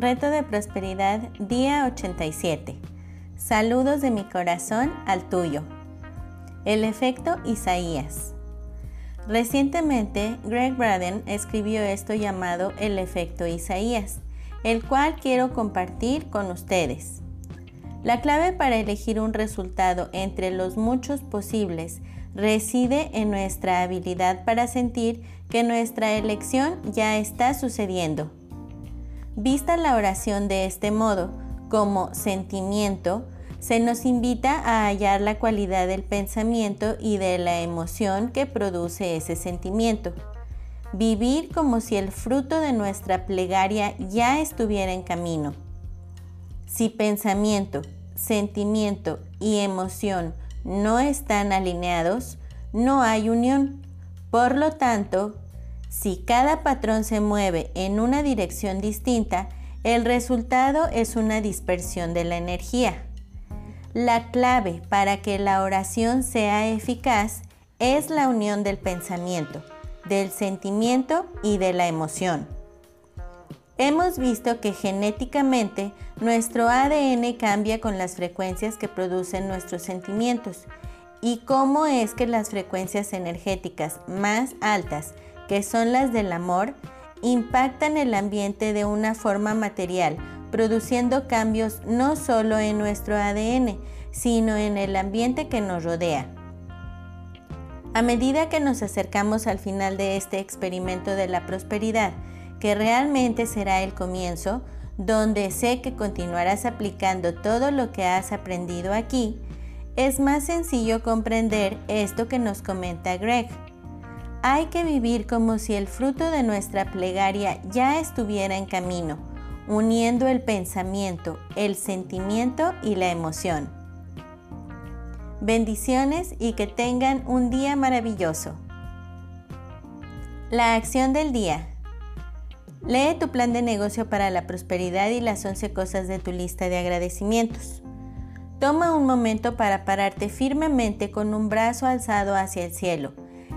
Reto de Prosperidad, día 87. Saludos de mi corazón al tuyo. El efecto Isaías. Recientemente, Greg Braden escribió esto llamado El efecto Isaías, el cual quiero compartir con ustedes. La clave para elegir un resultado entre los muchos posibles reside en nuestra habilidad para sentir que nuestra elección ya está sucediendo. Vista la oración de este modo, como sentimiento, se nos invita a hallar la cualidad del pensamiento y de la emoción que produce ese sentimiento. Vivir como si el fruto de nuestra plegaria ya estuviera en camino. Si pensamiento, sentimiento y emoción no están alineados, no hay unión. Por lo tanto, si cada patrón se mueve en una dirección distinta, el resultado es una dispersión de la energía. La clave para que la oración sea eficaz es la unión del pensamiento, del sentimiento y de la emoción. Hemos visto que genéticamente nuestro ADN cambia con las frecuencias que producen nuestros sentimientos y cómo es que las frecuencias energéticas más altas que son las del amor, impactan el ambiente de una forma material, produciendo cambios no solo en nuestro ADN, sino en el ambiente que nos rodea. A medida que nos acercamos al final de este experimento de la prosperidad, que realmente será el comienzo, donde sé que continuarás aplicando todo lo que has aprendido aquí, es más sencillo comprender esto que nos comenta Greg. Hay que vivir como si el fruto de nuestra plegaria ya estuviera en camino, uniendo el pensamiento, el sentimiento y la emoción. Bendiciones y que tengan un día maravilloso. La acción del día. Lee tu plan de negocio para la prosperidad y las 11 cosas de tu lista de agradecimientos. Toma un momento para pararte firmemente con un brazo alzado hacia el cielo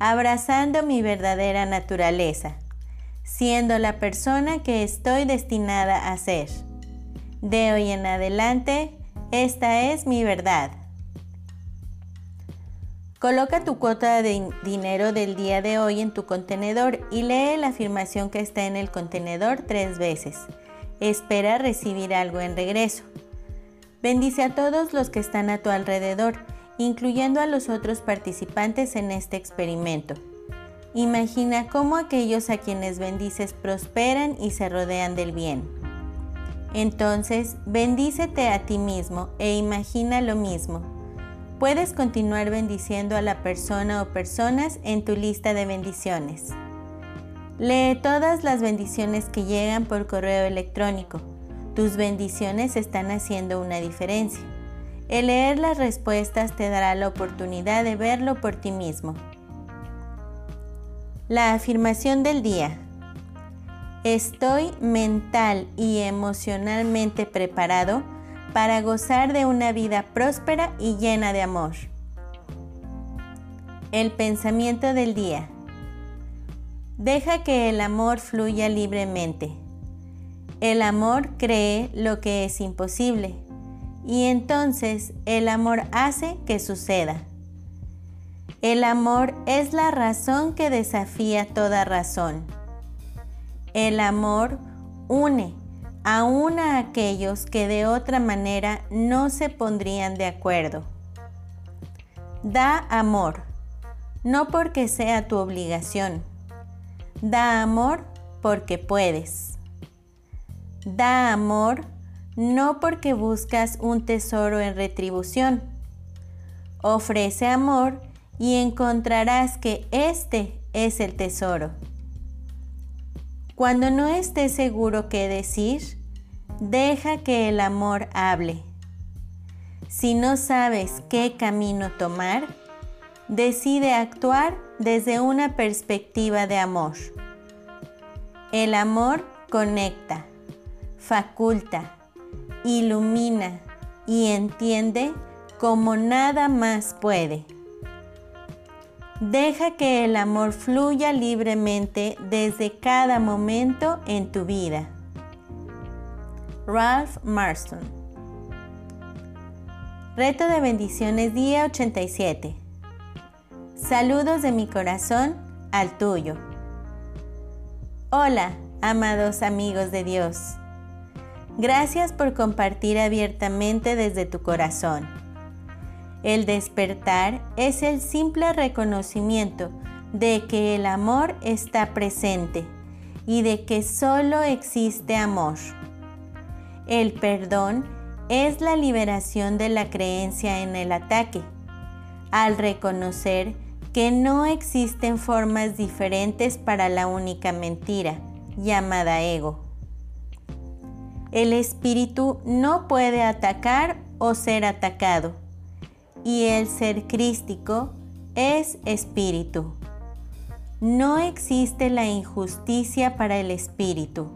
abrazando mi verdadera naturaleza, siendo la persona que estoy destinada a ser. De hoy en adelante, esta es mi verdad. Coloca tu cuota de dinero del día de hoy en tu contenedor y lee la afirmación que está en el contenedor tres veces. Espera recibir algo en regreso. Bendice a todos los que están a tu alrededor incluyendo a los otros participantes en este experimento. Imagina cómo aquellos a quienes bendices prosperan y se rodean del bien. Entonces, bendícete a ti mismo e imagina lo mismo. Puedes continuar bendiciendo a la persona o personas en tu lista de bendiciones. Lee todas las bendiciones que llegan por correo electrónico. Tus bendiciones están haciendo una diferencia. El leer las respuestas te dará la oportunidad de verlo por ti mismo. La afirmación del día. Estoy mental y emocionalmente preparado para gozar de una vida próspera y llena de amor. El pensamiento del día. Deja que el amor fluya libremente. El amor cree lo que es imposible y entonces el amor hace que suceda. El amor es la razón que desafía toda razón. El amor une aún a aquellos que de otra manera no se pondrían de acuerdo. Da amor, no porque sea tu obligación. Da amor porque puedes. Da amor no porque buscas un tesoro en retribución. Ofrece amor y encontrarás que este es el tesoro. Cuando no estés seguro qué decir, Deja que el amor hable. Si no sabes qué camino tomar, decide actuar desde una perspectiva de amor. El amor conecta, faculta, ilumina y entiende como nada más puede. Deja que el amor fluya libremente desde cada momento en tu vida. Ralph Marston Reto de bendiciones día 87. Saludos de mi corazón al tuyo. Hola, amados amigos de Dios. Gracias por compartir abiertamente desde tu corazón. El despertar es el simple reconocimiento de que el amor está presente y de que solo existe amor. El perdón es la liberación de la creencia en el ataque, al reconocer que no existen formas diferentes para la única mentira, llamada ego. El espíritu no puede atacar o ser atacado, y el ser crístico es espíritu. No existe la injusticia para el espíritu.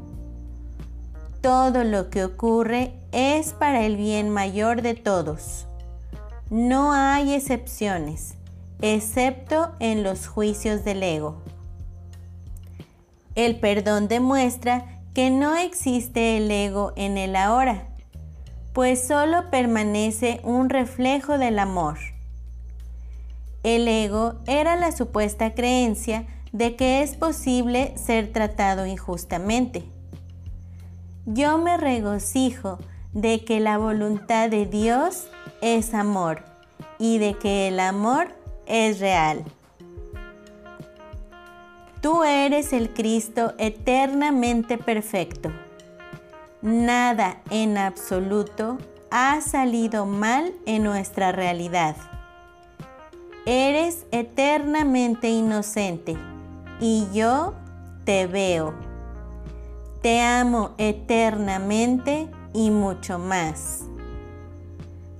Todo lo que ocurre es para el bien mayor de todos. No hay excepciones excepto en los juicios del ego. El perdón demuestra que no existe el ego en el ahora, pues solo permanece un reflejo del amor. El ego era la supuesta creencia de que es posible ser tratado injustamente. Yo me regocijo de que la voluntad de Dios es amor y de que el amor es real. Tú eres el Cristo eternamente perfecto. Nada en absoluto ha salido mal en nuestra realidad. Eres eternamente inocente y yo te veo. Te amo eternamente y mucho más.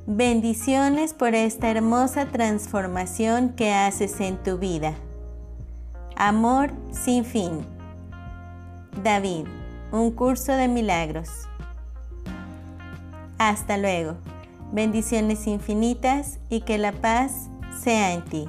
Bendiciones por esta hermosa transformación que haces en tu vida. Amor sin fin. David, un curso de milagros. Hasta luego. Bendiciones infinitas y que la paz sea en ti.